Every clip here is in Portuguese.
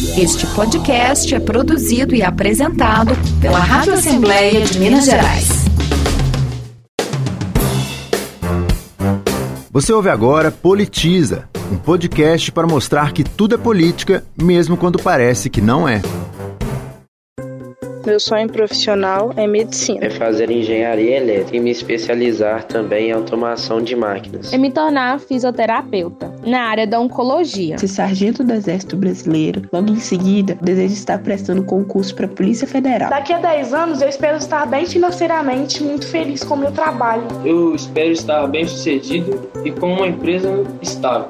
Este podcast é produzido e apresentado pela Rádio Assembleia de Minas Gerais. Você ouve agora Politiza, um podcast para mostrar que tudo é política, mesmo quando parece que não é. Meu sonho profissional é medicina. É fazer engenharia elétrica e me especializar também em automação de máquinas. É me tornar fisioterapeuta na área da oncologia. Ser sargento do Exército Brasileiro. Logo em seguida, desejo estar prestando concurso para a Polícia Federal. Daqui a 10 anos, eu espero estar bem financeiramente, muito feliz com o meu trabalho. Eu espero estar bem sucedido e com uma empresa estável.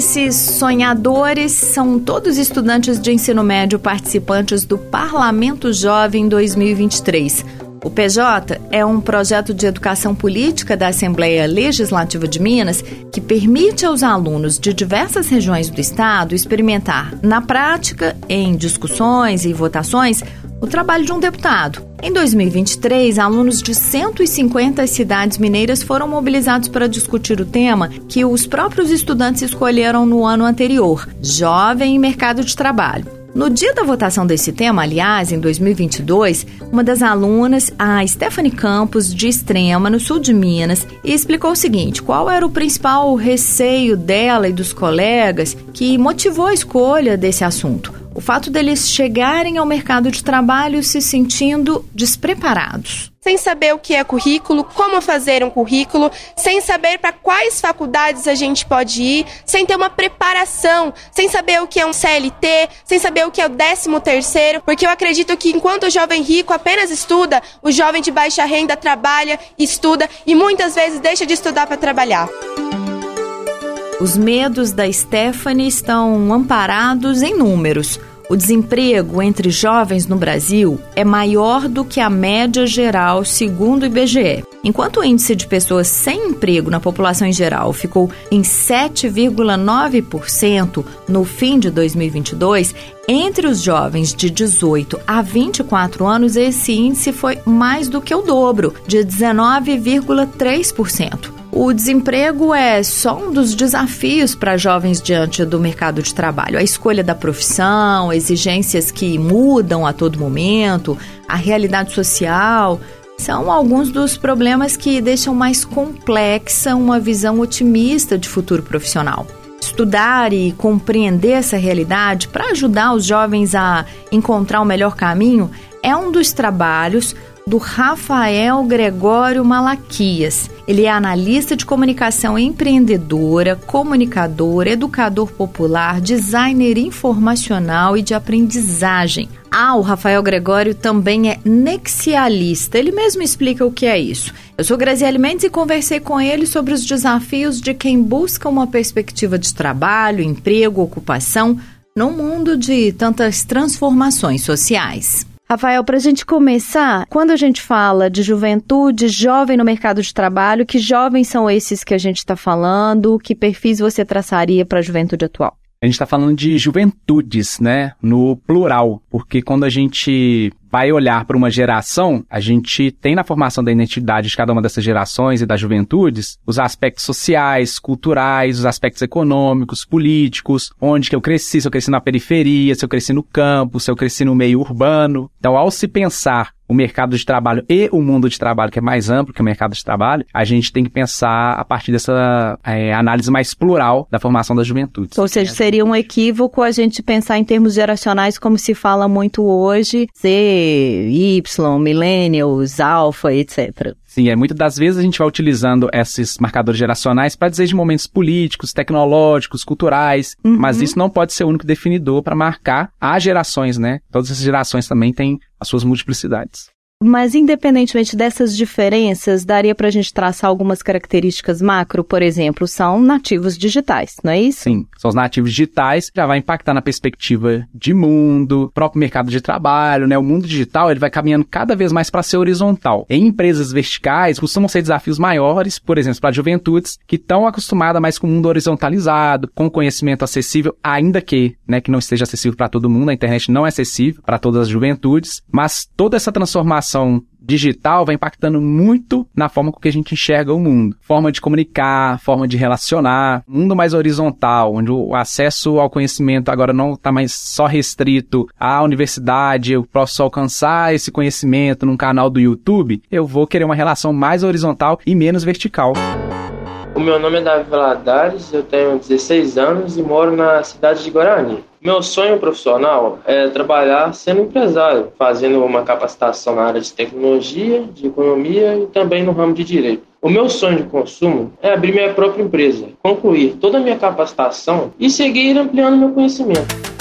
Esses sonhadores são todos estudantes de ensino médio participantes do Parlamento Jovem 2023. O PJ é um projeto de educação política da Assembleia Legislativa de Minas que permite aos alunos de diversas regiões do estado experimentar, na prática, em discussões e votações, o trabalho de um deputado. Em 2023, alunos de 150 cidades mineiras foram mobilizados para discutir o tema que os próprios estudantes escolheram no ano anterior: Jovem e Mercado de Trabalho. No dia da votação desse tema, aliás, em 2022, uma das alunas, a Stephanie Campos, de Extrema, no sul de Minas, explicou o seguinte: qual era o principal receio dela e dos colegas que motivou a escolha desse assunto o fato deles chegarem ao mercado de trabalho se sentindo despreparados. Sem saber o que é currículo, como fazer um currículo, sem saber para quais faculdades a gente pode ir, sem ter uma preparação, sem saber o que é um CLT, sem saber o que é o 13 terceiro, porque eu acredito que enquanto o jovem rico apenas estuda, o jovem de baixa renda trabalha, estuda e muitas vezes deixa de estudar para trabalhar. Os medos da Stephanie estão amparados em números. O desemprego entre jovens no Brasil é maior do que a média geral, segundo o IBGE. Enquanto o índice de pessoas sem emprego na população em geral ficou em 7,9% no fim de 2022, entre os jovens de 18 a 24 anos, esse índice foi mais do que o dobro, de 19,3%. O desemprego é só um dos desafios para jovens diante do mercado de trabalho. A escolha da profissão, exigências que mudam a todo momento, a realidade social, são alguns dos problemas que deixam mais complexa uma visão otimista de futuro profissional. Estudar e compreender essa realidade para ajudar os jovens a encontrar o melhor caminho é um dos trabalhos do Rafael Gregório Malaquias. Ele é analista de comunicação empreendedora, comunicador, educador popular, designer informacional e de aprendizagem. Ah, o Rafael Gregório também é nexialista. Ele mesmo explica o que é isso. Eu sou Graziele Mendes e conversei com ele sobre os desafios de quem busca uma perspectiva de trabalho, emprego, ocupação num mundo de tantas transformações sociais. Rafael, para a gente começar, quando a gente fala de juventude, jovem no mercado de trabalho, que jovens são esses que a gente está falando? Que perfis você traçaria para a juventude atual? A gente está falando de juventudes, né? No plural, porque quando a gente vai olhar para uma geração, a gente tem na formação da identidade de cada uma dessas gerações e das juventudes os aspectos sociais, culturais, os aspectos econômicos, políticos, onde que eu cresci, se eu cresci na periferia, se eu cresci no campo, se eu cresci no meio urbano. Então, ao se pensar o mercado de trabalho e o mundo de trabalho, que é mais amplo que o mercado de trabalho, a gente tem que pensar a partir dessa é, análise mais plural da formação das juventudes. Ou seja, seria um equívoco a gente pensar em termos geracionais como se fala muito hoje, Z, Y, millennials, alfa, etc. Sim, é muitas das vezes a gente vai utilizando esses marcadores geracionais para dizer de momentos políticos, tecnológicos, culturais, uhum. mas isso não pode ser o único definidor para marcar as gerações, né? Todas essas gerações também têm as suas multiplicidades. Mas, independentemente dessas diferenças, daria para a gente traçar algumas características macro, por exemplo, são nativos digitais, não é isso? Sim, são os nativos digitais, já vai impactar na perspectiva de mundo, próprio mercado de trabalho, né? O mundo digital, ele vai caminhando cada vez mais para ser horizontal. Em empresas verticais, costumam ser desafios maiores, por exemplo, para juventudes que estão acostumadas mais com o mundo horizontalizado, com conhecimento acessível, ainda que, né, que não esteja acessível para todo mundo, a internet não é acessível para todas as juventudes, mas toda essa transformação digital vai impactando muito na forma com que a gente enxerga o mundo. Forma de comunicar, forma de relacionar, mundo mais horizontal, onde o acesso ao conhecimento agora não está mais só restrito à universidade, eu posso alcançar esse conhecimento num canal do YouTube, eu vou querer uma relação mais horizontal e menos vertical. O meu nome é Davi Valadares, eu tenho 16 anos e moro na cidade de Guarani. Meu sonho profissional é trabalhar sendo empresário, fazendo uma capacitação na área de tecnologia, de economia e também no ramo de direito. O meu sonho de consumo é abrir minha própria empresa, concluir toda a minha capacitação e seguir ampliando meu conhecimento.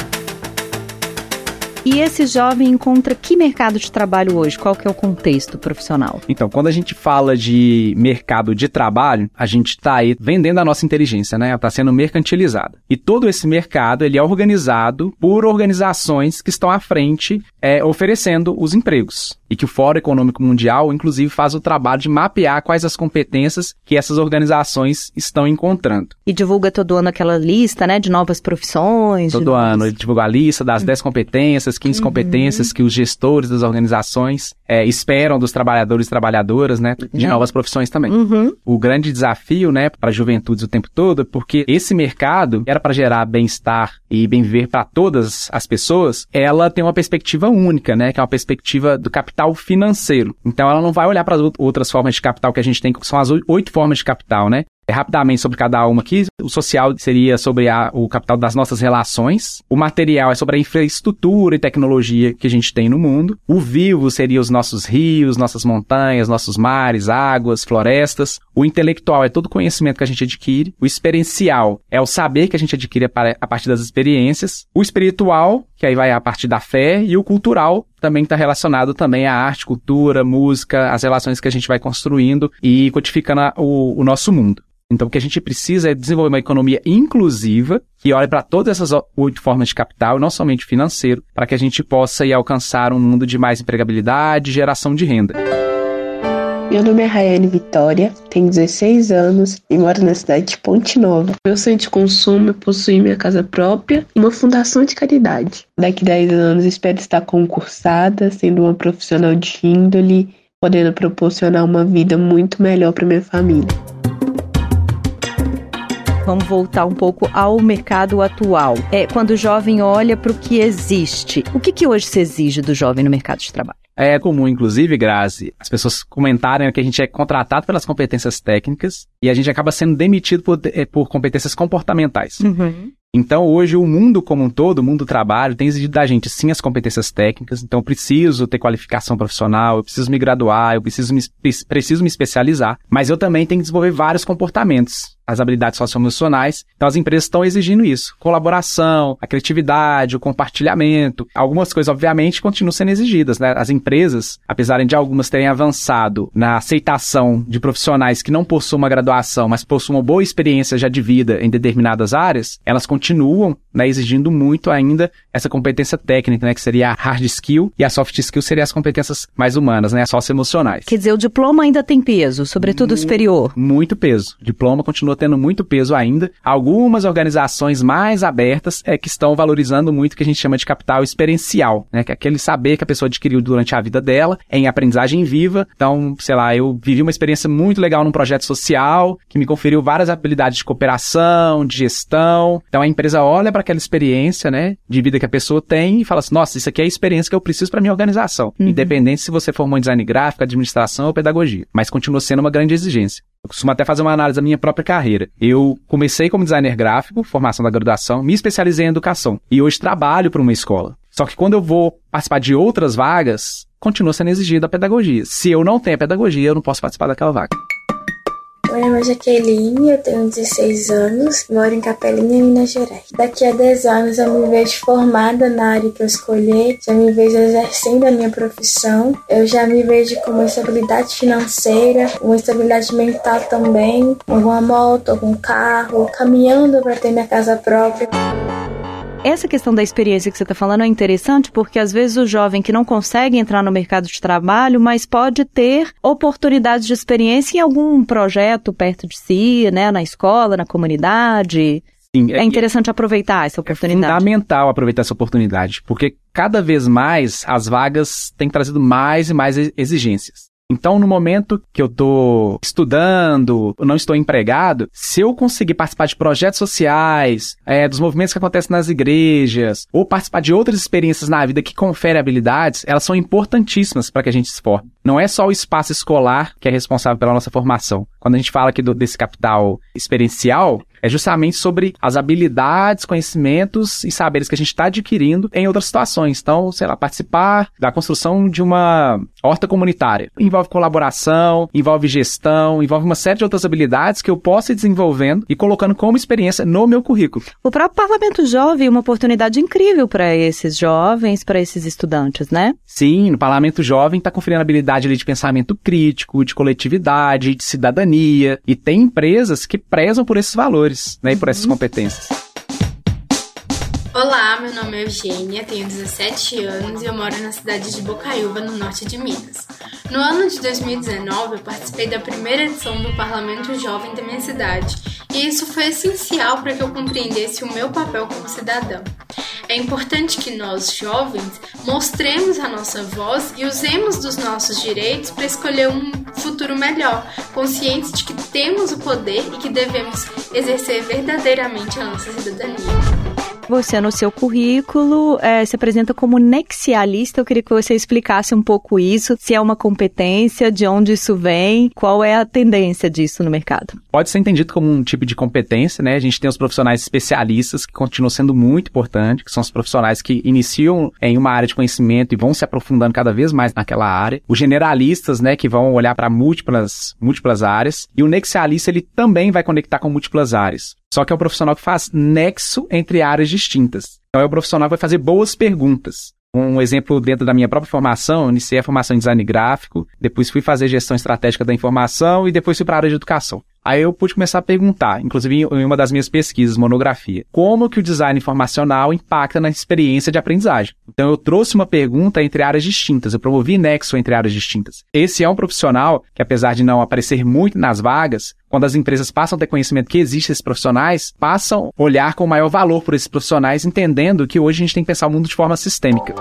E esse jovem encontra que mercado de trabalho hoje? Qual que é o contexto profissional? Então, quando a gente fala de mercado de trabalho, a gente está aí vendendo a nossa inteligência, né? Está sendo mercantilizada. E todo esse mercado ele é organizado por organizações que estão à frente é, oferecendo os empregos e que o Fórum Econômico Mundial, inclusive, faz o trabalho de mapear quais as competências que essas organizações estão encontrando. E divulga todo ano aquela lista, né, de novas profissões. Todo novas... ano ele divulga a lista das 10 competências, 15 uhum. competências que os gestores das organizações é, esperam dos trabalhadores e trabalhadoras, né, de uhum. novas profissões também. Uhum. O grande desafio, né, para a juventude o tempo todo, é porque esse mercado era para gerar bem-estar e bem viver para todas as pessoas, ela tem uma perspectiva única, né, que é uma perspectiva do capital financeiro. Então ela não vai olhar para as outras formas de capital que a gente tem, que são as oito formas de capital, né? É, rapidamente sobre cada uma aqui. O social seria sobre a, o capital das nossas relações. O material é sobre a infraestrutura e tecnologia que a gente tem no mundo. O vivo seria os nossos rios, nossas montanhas, nossos mares, águas, florestas. O intelectual é todo o conhecimento que a gente adquire. O experiencial é o saber que a gente adquire a partir das experiências. O espiritual, que aí vai a partir da fé. E o cultural também está relacionado também à arte, cultura, música, as relações que a gente vai construindo e codificando a, o, o nosso mundo. Então, o que a gente precisa é desenvolver uma economia inclusiva que olhe para todas essas oito formas de capital, não somente financeiro, para que a gente possa ir alcançar um mundo de mais empregabilidade e geração de renda. Meu nome é Rayane Vitória, tenho 16 anos e moro na cidade de Ponte Nova. Meu sonho de consumo é minha casa própria e uma fundação de caridade. Daqui a 10 anos espero estar concursada, sendo uma profissional de índole, podendo proporcionar uma vida muito melhor para minha família vamos voltar um pouco ao mercado atual. É quando o jovem olha para o que existe. O que, que hoje se exige do jovem no mercado de trabalho? É comum, inclusive, Grazi, as pessoas comentarem que a gente é contratado pelas competências técnicas e a gente acaba sendo demitido por, eh, por competências comportamentais. Uhum. Então, hoje, o mundo como um todo, o mundo do trabalho, tem exigido da gente, sim, as competências técnicas. Então, eu preciso ter qualificação profissional, eu preciso me graduar, eu preciso me, preciso me especializar. Mas eu também tenho que desenvolver vários comportamentos as habilidades socioemocionais. Então as empresas estão exigindo isso. Colaboração, a criatividade, o compartilhamento. Algumas coisas, obviamente, continuam sendo exigidas. Né? As empresas, apesar de algumas terem avançado na aceitação de profissionais que não possuem uma graduação, mas possuem uma boa experiência já de vida em determinadas áreas, elas continuam né, exigindo muito ainda essa competência técnica, né, que seria a hard skill, e a soft skill seria as competências mais humanas, né, as socioemocionais. Quer dizer, o diploma ainda tem peso, sobretudo o superior? Muito peso. O diploma continua tendo muito peso ainda. Algumas organizações mais abertas é que estão valorizando muito o que a gente chama de capital experiencial, né? Que é aquele saber que a pessoa adquiriu durante a vida dela em aprendizagem viva. Então, sei lá, eu vivi uma experiência muito legal num projeto social que me conferiu várias habilidades de cooperação, de gestão. Então, a empresa olha para aquela experiência, né, de vida que a pessoa tem e fala assim: "Nossa, isso aqui é a experiência que eu preciso para minha organização". Uhum. Independente se você formou em design gráfico, administração ou pedagogia, mas continua sendo uma grande exigência. Eu costumo até fazer uma análise da minha própria carreira. Eu comecei como designer gráfico, formação da graduação, me especializei em educação e hoje trabalho para uma escola. Só que quando eu vou participar de outras vagas, continua sendo exigida a pedagogia. Se eu não tenho a pedagogia, eu não posso participar daquela vaga. Meu nome é Jaqueline, eu tenho 16 anos, moro em Capelinha, Minas Gerais. Daqui a 10 anos eu me vejo formada na área que eu escolhi, já me vejo exercendo a minha profissão, eu já me vejo com uma estabilidade financeira, uma estabilidade mental também, alguma moto, algum carro, caminhando para ter minha casa própria. Essa questão da experiência que você está falando é interessante porque às vezes o jovem que não consegue entrar no mercado de trabalho, mas pode ter oportunidades de experiência em algum projeto perto de si, né, na escola, na comunidade. Sim, é interessante aproveitar essa oportunidade. É fundamental aproveitar essa oportunidade, porque cada vez mais as vagas têm trazido mais e mais exigências. Então, no momento que eu estou estudando, não estou empregado, se eu conseguir participar de projetos sociais, é, dos movimentos que acontecem nas igrejas, ou participar de outras experiências na vida que conferem habilidades, elas são importantíssimas para que a gente se forme. Não é só o espaço escolar que é responsável pela nossa formação. Quando a gente fala aqui do, desse capital experiencial, é justamente sobre as habilidades, conhecimentos e saberes que a gente está adquirindo em outras situações. Então, sei lá, participar da construção de uma horta comunitária. Envolve colaboração, envolve gestão, envolve uma série de outras habilidades que eu posso ir desenvolvendo e colocando como experiência no meu currículo. O próprio Parlamento Jovem é uma oportunidade incrível para esses jovens, para esses estudantes, né? Sim, no Parlamento Jovem está conferindo habilidade ali de pensamento crítico, de coletividade, de cidadania. E tem empresas que prezam por esses valores né, e por essas uhum. competências. Olá, meu nome é Eugênia, tenho 17 anos e eu moro na cidade de Bocaiúva, no norte de Minas. No ano de 2019, eu participei da primeira edição do Parlamento Jovem da minha cidade, e isso foi essencial para que eu compreendesse o meu papel como cidadão. É importante que nós, jovens, mostremos a nossa voz e usemos dos nossos direitos para escolher um futuro melhor, conscientes de que temos o poder e que devemos exercer verdadeiramente a nossa cidadania. Você, no seu currículo, é, se apresenta como nexialista. Eu queria que você explicasse um pouco isso, se é uma competência, de onde isso vem, qual é a tendência disso no mercado. Pode ser entendido como um tipo de competência, né? A gente tem os profissionais especialistas, que continuam sendo muito importantes, que são os profissionais que iniciam em uma área de conhecimento e vão se aprofundando cada vez mais naquela área. Os generalistas, né, que vão olhar para múltiplas, múltiplas áreas. E o nexialista, ele também vai conectar com múltiplas áreas. Só que é o profissional que faz nexo entre áreas distintas. Então é o profissional que vai fazer boas perguntas. Um exemplo dentro da minha própria formação, eu iniciei a formação em design gráfico, depois fui fazer gestão estratégica da informação e depois fui para a área de educação. Aí eu pude começar a perguntar, inclusive em uma das minhas pesquisas, monografia, como que o design informacional impacta na experiência de aprendizagem. Então eu trouxe uma pergunta entre áreas distintas, eu promovi nexo entre áreas distintas. Esse é um profissional que, apesar de não aparecer muito nas vagas, quando as empresas passam a ter conhecimento que existem esses profissionais, passam a olhar com maior valor por esses profissionais, entendendo que hoje a gente tem que pensar o mundo de forma sistêmica.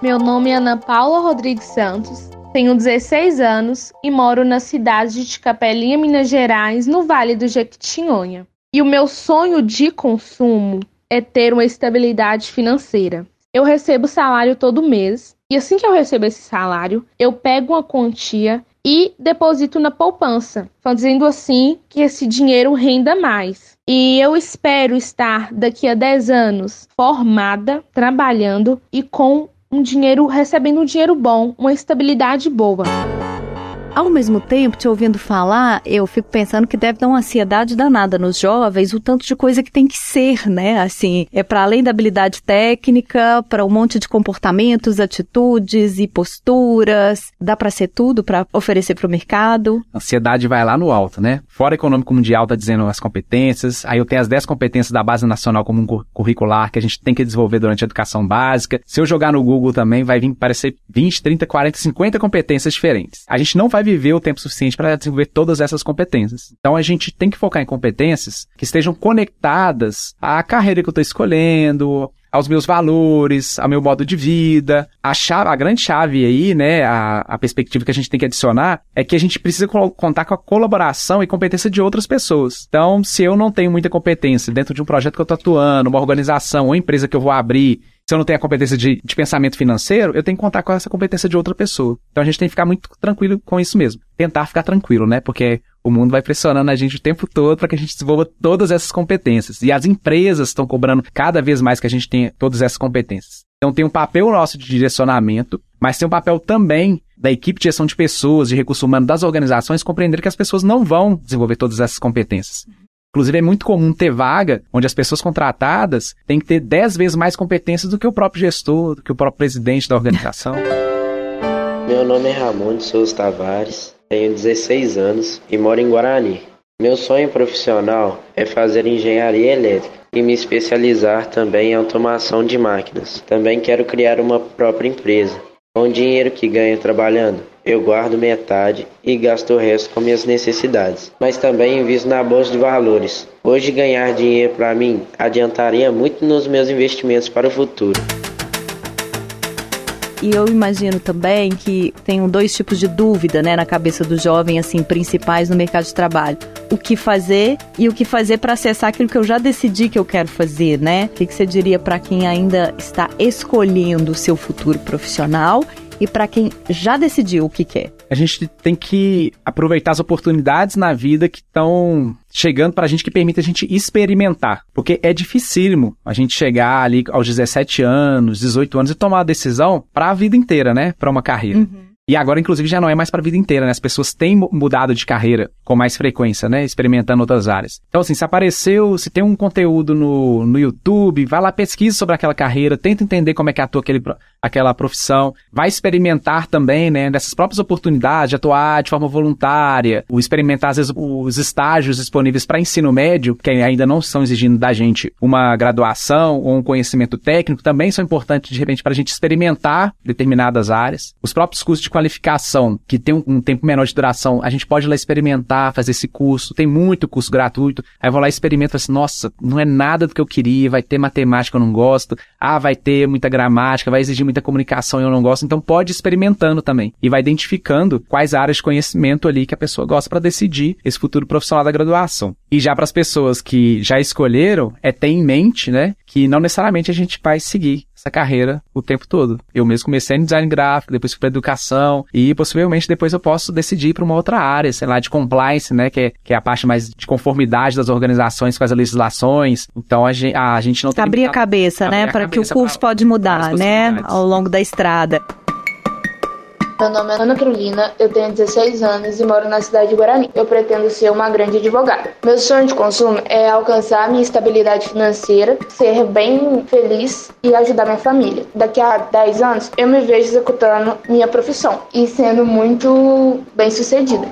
Meu nome é Ana Paula Rodrigues Santos, tenho 16 anos e moro na cidade de Capelinha, Minas Gerais, no Vale do Jequitinhonha. E o meu sonho de consumo é ter uma estabilidade financeira. Eu recebo salário todo mês e assim que eu recebo esse salário, eu pego uma quantia e deposito na poupança, fazendo assim que esse dinheiro renda mais. E eu espero estar daqui a 10 anos formada, trabalhando e com um dinheiro, recebendo um dinheiro bom, uma estabilidade boa. Ao mesmo tempo, te ouvindo falar, eu fico pensando que deve dar uma ansiedade danada nos jovens, o tanto de coisa que tem que ser, né? Assim, é para além da habilidade técnica, para um monte de comportamentos, atitudes e posturas. Dá para ser tudo para oferecer para o mercado? A ansiedade vai lá no alto, né? Fora Econômico Mundial tá dizendo as competências, aí eu tenho as 10 competências da Base Nacional Comum Curricular que a gente tem que desenvolver durante a educação básica. Se eu jogar no Google também, vai vir parecer 20, 30, 40, 50 competências diferentes. A gente não vai viver o tempo suficiente para desenvolver todas essas competências. Então a gente tem que focar em competências que estejam conectadas à carreira que eu estou escolhendo, aos meus valores, ao meu modo de vida. A, chave, a grande chave aí, né, a, a perspectiva que a gente tem que adicionar é que a gente precisa contar com a colaboração e competência de outras pessoas. Então, se eu não tenho muita competência dentro de um projeto que eu estou atuando, uma organização ou empresa que eu vou abrir, se eu não tenho a competência de, de, pensamento financeiro, eu tenho que contar com essa competência de outra pessoa. Então a gente tem que ficar muito tranquilo com isso mesmo. Tentar ficar tranquilo, né? Porque o mundo vai pressionando a gente o tempo todo para que a gente desenvolva todas essas competências. E as empresas estão cobrando cada vez mais que a gente tenha todas essas competências. Então tem um papel nosso de direcionamento, mas tem um papel também da equipe de gestão de pessoas, de recursos humanos das organizações, compreender que as pessoas não vão desenvolver todas essas competências. Inclusive, é muito comum ter vaga onde as pessoas contratadas têm que ter 10 vezes mais competências do que o próprio gestor, do que o próprio presidente da organização. Meu nome é Ramon de Souza Tavares, tenho 16 anos e moro em Guarani. Meu sonho profissional é fazer engenharia elétrica e me especializar também em automação de máquinas. Também quero criar uma própria empresa, com o dinheiro que ganho trabalhando eu guardo metade e gasto o resto com minhas necessidades, mas também invisto na bolsa de valores. Hoje ganhar dinheiro para mim adiantaria muito nos meus investimentos para o futuro. E eu imagino também que tem dois tipos de dúvida, né, na cabeça do jovem, assim, principais no mercado de trabalho. O que fazer e o que fazer para acessar aquilo que eu já decidi que eu quero fazer, né? O que, que você diria para quem ainda está escolhendo o seu futuro profissional e para quem já decidiu o que quer? A gente tem que aproveitar as oportunidades na vida que estão chegando para a gente que permite a gente experimentar. Porque é dificílimo a gente chegar ali aos 17 anos, 18 anos e tomar a decisão para a vida inteira, né? Para uma carreira. Uhum. E agora, inclusive, já não é mais para a vida inteira, né? As pessoas têm mudado de carreira com mais frequência, né? Experimentando outras áreas. Então, assim, se apareceu, se tem um conteúdo no, no YouTube, vai lá, pesquisa sobre aquela carreira, tenta entender como é que atua aquele, aquela profissão, vai experimentar também, né? Dessas próprias oportunidades de atuar de forma voluntária, o experimentar, às vezes, os estágios disponíveis para ensino médio, que ainda não estão exigindo da gente uma graduação ou um conhecimento técnico, também são importantes, de repente, para a gente experimentar determinadas áreas. Os próprios cursos de qualificação, que tem um, tempo menor de duração, a gente pode ir lá experimentar, fazer esse curso. Tem muito curso gratuito. Aí eu vou lá e experimento, assim, nossa, não é nada do que eu queria, vai ter matemática, eu não gosto. Ah, vai ter muita gramática, vai exigir muita comunicação, eu não gosto. Então pode ir experimentando também. E vai identificando quais áreas de conhecimento ali que a pessoa gosta para decidir esse futuro profissional da graduação. E já para as pessoas que já escolheram, é ter em mente, né, que não necessariamente a gente vai seguir essa carreira o tempo todo. Eu mesmo comecei em design gráfico, depois fui para educação e possivelmente depois eu posso decidir para uma outra área, sei lá, de compliance, né, que é, que é a parte mais de conformidade das organizações com as legislações. Então a gente, a gente não tem abrir a cabeça, né, para que o curso pode mudar, né, ao longo da estrada. Meu nome é Ana Carolina, eu tenho 16 anos e moro na cidade de Guarani. Eu pretendo ser uma grande advogada. Meu sonho de consumo é alcançar minha estabilidade financeira, ser bem feliz e ajudar minha família. Daqui a 10 anos, eu me vejo executando minha profissão e sendo muito bem sucedida.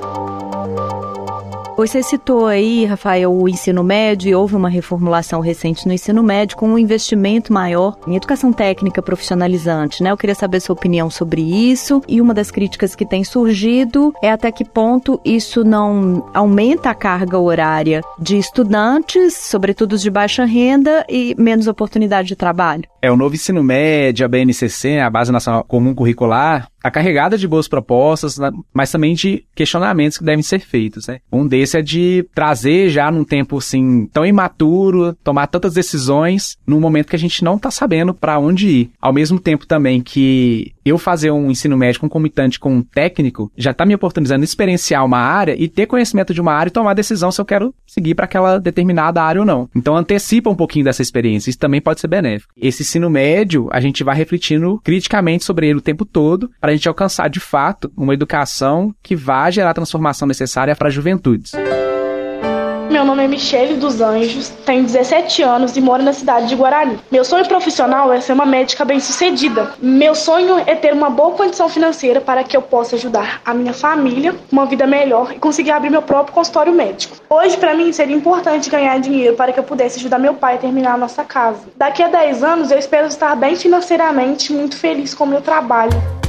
Você citou aí, Rafael, o ensino médio e houve uma reformulação recente no ensino médio com um investimento maior em educação técnica profissionalizante, né? Eu queria saber sua opinião sobre isso e uma das críticas que tem surgido é até que ponto isso não aumenta a carga horária de estudantes, sobretudo os de baixa renda e menos oportunidade de trabalho. É, o novo ensino médio, a BNCC, a Base Nacional Comum Curricular, a carregada de boas propostas, né, mas também de questionamentos que devem ser feitos, né? Um desse é de trazer já num tempo assim tão imaturo, tomar tantas decisões num momento que a gente não está sabendo para onde ir. Ao mesmo tempo também que eu fazer um ensino médio concomitante com um técnico já está me oportunizando experienciar uma área e ter conhecimento de uma área e tomar a decisão se eu quero seguir para aquela determinada área ou não. Então antecipa um pouquinho dessa experiência, isso também pode ser benéfico. Esse ensino médio, a gente vai refletindo criticamente sobre ele o tempo todo para a gente alcançar de fato uma educação que vá gerar a transformação necessária para juventudes. Meu nome é Michele dos Anjos, tenho 17 anos e moro na cidade de Guarani. Meu sonho profissional é ser uma médica bem-sucedida. Meu sonho é ter uma boa condição financeira para que eu possa ajudar a minha família, uma vida melhor e conseguir abrir meu próprio consultório médico. Hoje, para mim, seria importante ganhar dinheiro para que eu pudesse ajudar meu pai a terminar a nossa casa. Daqui a 10 anos, eu espero estar bem financeiramente, muito feliz com o meu trabalho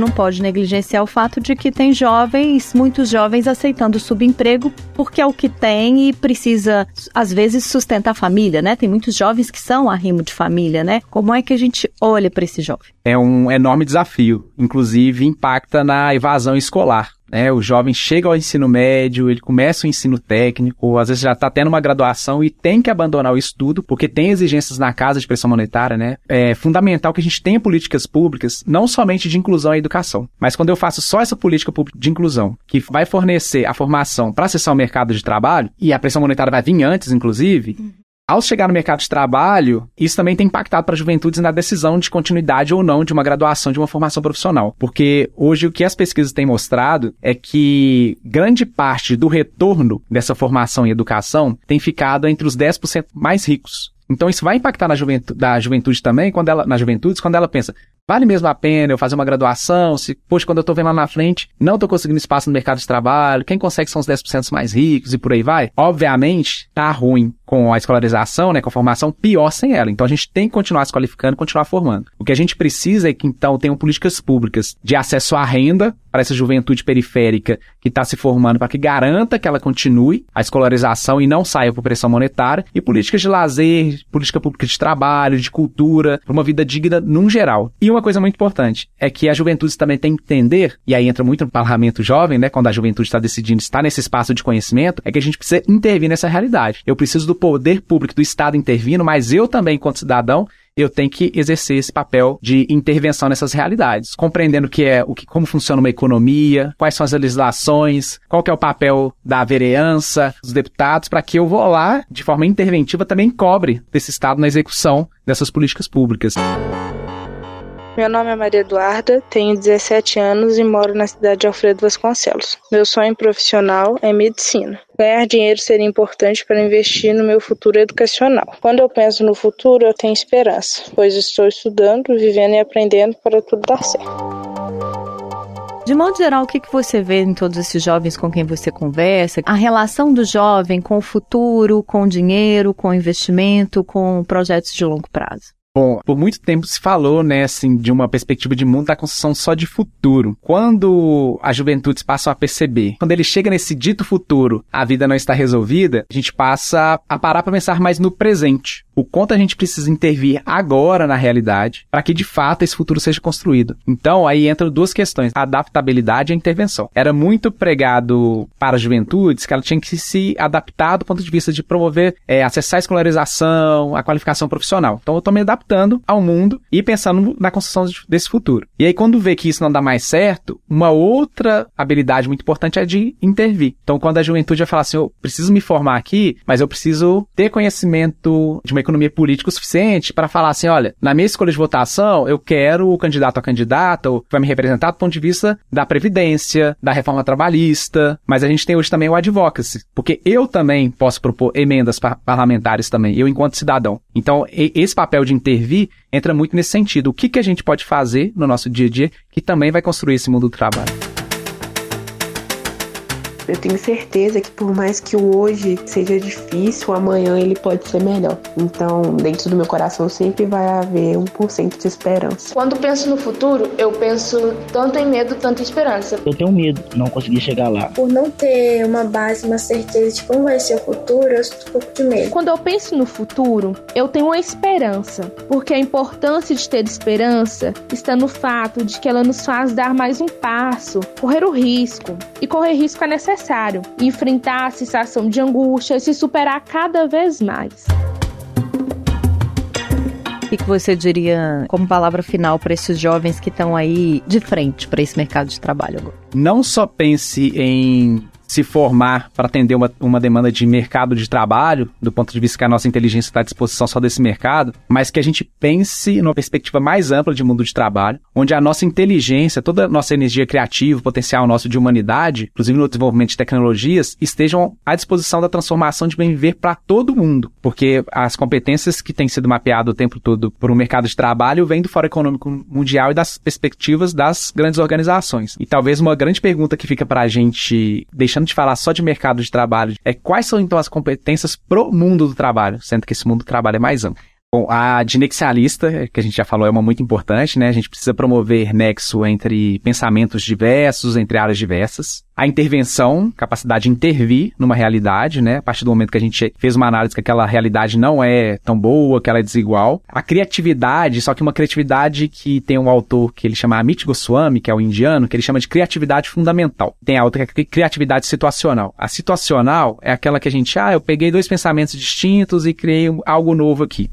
não pode negligenciar o fato de que tem jovens, muitos jovens aceitando subemprego porque é o que tem e precisa, às vezes, sustentar a família, né? Tem muitos jovens que são arrimo de família, né? Como é que a gente olha para esse jovem? É um enorme desafio, inclusive impacta na evasão escolar. Né, o jovem chega ao ensino médio, ele começa o ensino técnico, às vezes já está tendo uma graduação e tem que abandonar o estudo, porque tem exigências na casa de pressão monetária, né? É fundamental que a gente tenha políticas públicas, não somente de inclusão e educação, mas quando eu faço só essa política pública de inclusão, que vai fornecer a formação para acessar o mercado de trabalho, e a pressão monetária vai vir antes, inclusive. Ao chegar no mercado de trabalho, isso também tem impactado para a juventude na decisão de continuidade ou não de uma graduação, de uma formação profissional. Porque hoje o que as pesquisas têm mostrado é que grande parte do retorno dessa formação em educação tem ficado entre os 10% mais ricos. Então isso vai impactar na juventude, da juventude também, quando ela, na juventude, quando ela pensa, vale mesmo a pena eu fazer uma graduação? Se, poxa, quando eu tô vendo lá na frente, não tô conseguindo espaço no mercado de trabalho, quem consegue são os 10% mais ricos e por aí vai? Obviamente, tá ruim com a escolarização, né, com a formação, pior sem ela. Então a gente tem que continuar se qualificando, continuar formando. O que a gente precisa é que então tenham políticas públicas de acesso à renda para essa juventude periférica que está se formando, para que garanta que ela continue a escolarização e não saia por pressão monetária, e políticas de lazer, política pública de trabalho, de cultura, para uma vida digna num geral. E uma coisa muito importante é que a juventude também tem que entender, e aí entra muito no parlamento jovem, né, quando a juventude está decidindo estar nesse espaço de conhecimento, é que a gente precisa intervir nessa realidade. Eu preciso do poder público do Estado intervindo, mas eu também, enquanto cidadão, eu tenho que exercer esse papel de intervenção nessas realidades, compreendendo que é o que, como funciona uma economia, quais são as legislações, qual que é o papel da vereança, dos deputados, para que eu vou lá, de forma interventiva, também cobre desse Estado na execução dessas políticas públicas. Meu nome é Maria Eduarda, tenho 17 anos e moro na cidade de Alfredo Vasconcelos. Meu sonho profissional é medicina. Ganhar dinheiro seria importante para investir no meu futuro educacional. Quando eu penso no futuro, eu tenho esperança, pois estou estudando, vivendo e aprendendo para tudo dar certo. De modo geral, o que, você vê em todos esses jovens com quem você conversa? A relação do jovem com o futuro, com o dinheiro, com o investimento, com projetos de longo prazo? Bom, por muito tempo se falou, né, assim, de uma perspectiva de mundo da construção só de futuro. Quando a juventude passa a perceber, quando ele chega nesse dito futuro, a vida não está resolvida, a gente passa a parar para pensar mais no presente. O quanto a gente precisa intervir agora na realidade para que de fato esse futuro seja construído. Então, aí entram duas questões: a adaptabilidade e a intervenção. Era muito pregado para as juventudes que ela tinha que se adaptar do ponto de vista de promover, é, acessar a escolarização, a qualificação profissional. Então, eu adaptando ao mundo e pensando na construção desse futuro. E aí, quando vê que isso não dá mais certo, uma outra habilidade muito importante é de intervir. Então, quando a juventude vai falar assim, eu preciso me formar aqui, mas eu preciso ter conhecimento de uma economia política o suficiente para falar assim, olha, na minha escolha de votação, eu quero o candidato a candidata, ou que vai me representar do ponto de vista da previdência, da reforma trabalhista, mas a gente tem hoje também o advocacy, porque eu também posso propor emendas par parlamentares também, eu enquanto cidadão. Então, esse papel de intervir entra muito nesse sentido. O que, que a gente pode fazer no nosso dia a dia que também vai construir esse mundo do trabalho? Eu tenho certeza que por mais que o hoje seja difícil, o amanhã ele pode ser melhor. Então, dentro do meu coração sempre vai haver um por cento de esperança. Quando penso no futuro, eu penso tanto em medo, tanto em esperança. Eu tenho medo de não conseguir chegar lá. Por não ter uma base, uma certeza de como vai ser o futuro, eu sinto um pouco de medo. Quando eu penso no futuro, eu tenho uma esperança, porque a importância de ter esperança está no fato de que ela nos faz dar mais um passo, correr o risco. E correr risco é necessário necessário enfrentar a sensação de angústia e se superar cada vez mais. O que você diria como palavra final para esses jovens que estão aí de frente para esse mercado de trabalho agora? Não só pense em se formar para atender uma, uma demanda de mercado de trabalho, do ponto de vista que a nossa inteligência está à disposição só desse mercado, mas que a gente pense numa perspectiva mais ampla de mundo de trabalho, onde a nossa inteligência, toda a nossa energia criativa, potencial nosso de humanidade, inclusive no desenvolvimento de tecnologias, estejam à disposição da transformação de bem viver para todo mundo, porque as competências que têm sido mapeadas o tempo todo por um mercado de trabalho vêm do Fórum Econômico Mundial e das perspectivas das grandes organizações. E talvez uma grande pergunta que fica para a gente deixar deixando de falar só de mercado de trabalho, é quais são então as competências pro mundo do trabalho, sendo que esse mundo do trabalho é mais amplo. Bom, a dinexialista, que a gente já falou, é uma muito importante, né? A gente precisa promover nexo entre pensamentos diversos, entre áreas diversas. A intervenção, capacidade de intervir numa realidade, né? A partir do momento que a gente fez uma análise que aquela realidade não é tão boa, que ela é desigual. A criatividade, só que uma criatividade que tem um autor que ele chama Amit Goswami, que é o indiano, que ele chama de criatividade fundamental. Tem a outra que é criatividade situacional. A situacional é aquela que a gente, ah, eu peguei dois pensamentos distintos e criei algo novo aqui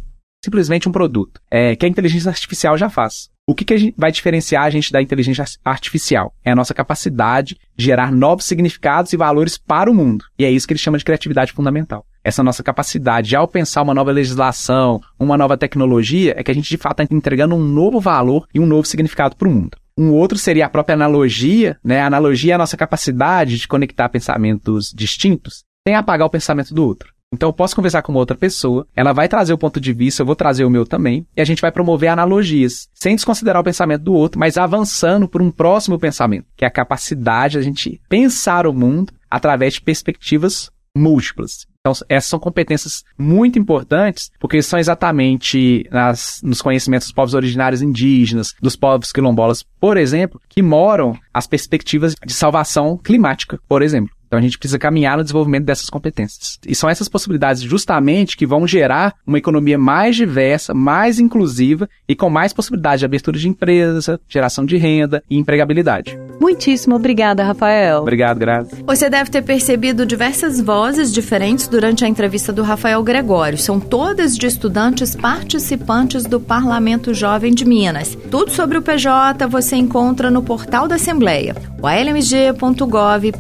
simplesmente um produto, é, que a inteligência artificial já faz. O que, que vai diferenciar a gente da inteligência artificial? É a nossa capacidade de gerar novos significados e valores para o mundo. E é isso que ele chama de criatividade fundamental. Essa nossa capacidade, de, ao pensar uma nova legislação, uma nova tecnologia, é que a gente de fato está entregando um novo valor e um novo significado para o mundo. Um outro seria a própria analogia, né? A analogia é a nossa capacidade de conectar pensamentos distintos sem apagar o pensamento do outro. Então eu posso conversar com uma outra pessoa, ela vai trazer o ponto de vista, eu vou trazer o meu também, e a gente vai promover analogias, sem desconsiderar o pensamento do outro, mas avançando por um próximo pensamento, que é a capacidade de a gente pensar o mundo através de perspectivas múltiplas. Então, essas são competências muito importantes, porque são exatamente nas, nos conhecimentos dos povos originários indígenas, dos povos quilombolas, por exemplo, que moram as perspectivas de salvação climática, por exemplo. Então a gente precisa caminhar no desenvolvimento dessas competências. E são essas possibilidades justamente que vão gerar uma economia mais diversa, mais inclusiva e com mais possibilidade de abertura de empresa, geração de renda e empregabilidade. Muitíssimo obrigada, Rafael. Obrigado, Grazi. Você deve ter percebido diversas vozes diferentes durante a entrevista do Rafael Gregório. São todas de estudantes participantes do Parlamento Jovem de Minas. Tudo sobre o PJ você encontra no portal da Assembleia, o almg.gov.br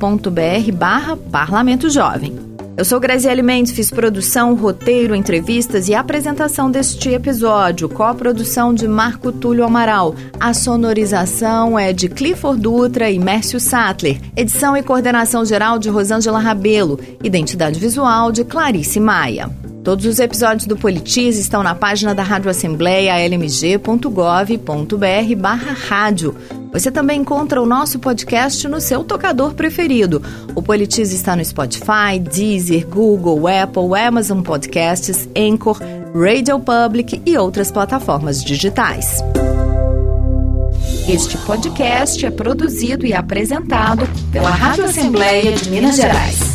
barra Parlamento Jovem. Eu sou Graziele Mendes, fiz produção, roteiro, entrevistas e apresentação deste episódio, co-produção de Marco Túlio Amaral. A sonorização é de Clifford Dutra e Mércio Sattler. Edição e coordenação geral de Rosângela Rabelo. Identidade visual de Clarice Maia. Todos os episódios do Politiz estão na página da Rádio Assembleia lmg.gov.br barra rádio. Você também encontra o nosso podcast no seu tocador preferido. O Politiz está no Spotify, Deezer, Google, Apple, Amazon Podcasts, Anchor, Radio Public e outras plataformas digitais. Este podcast é produzido e apresentado pela Rádio Assembleia de Minas Gerais.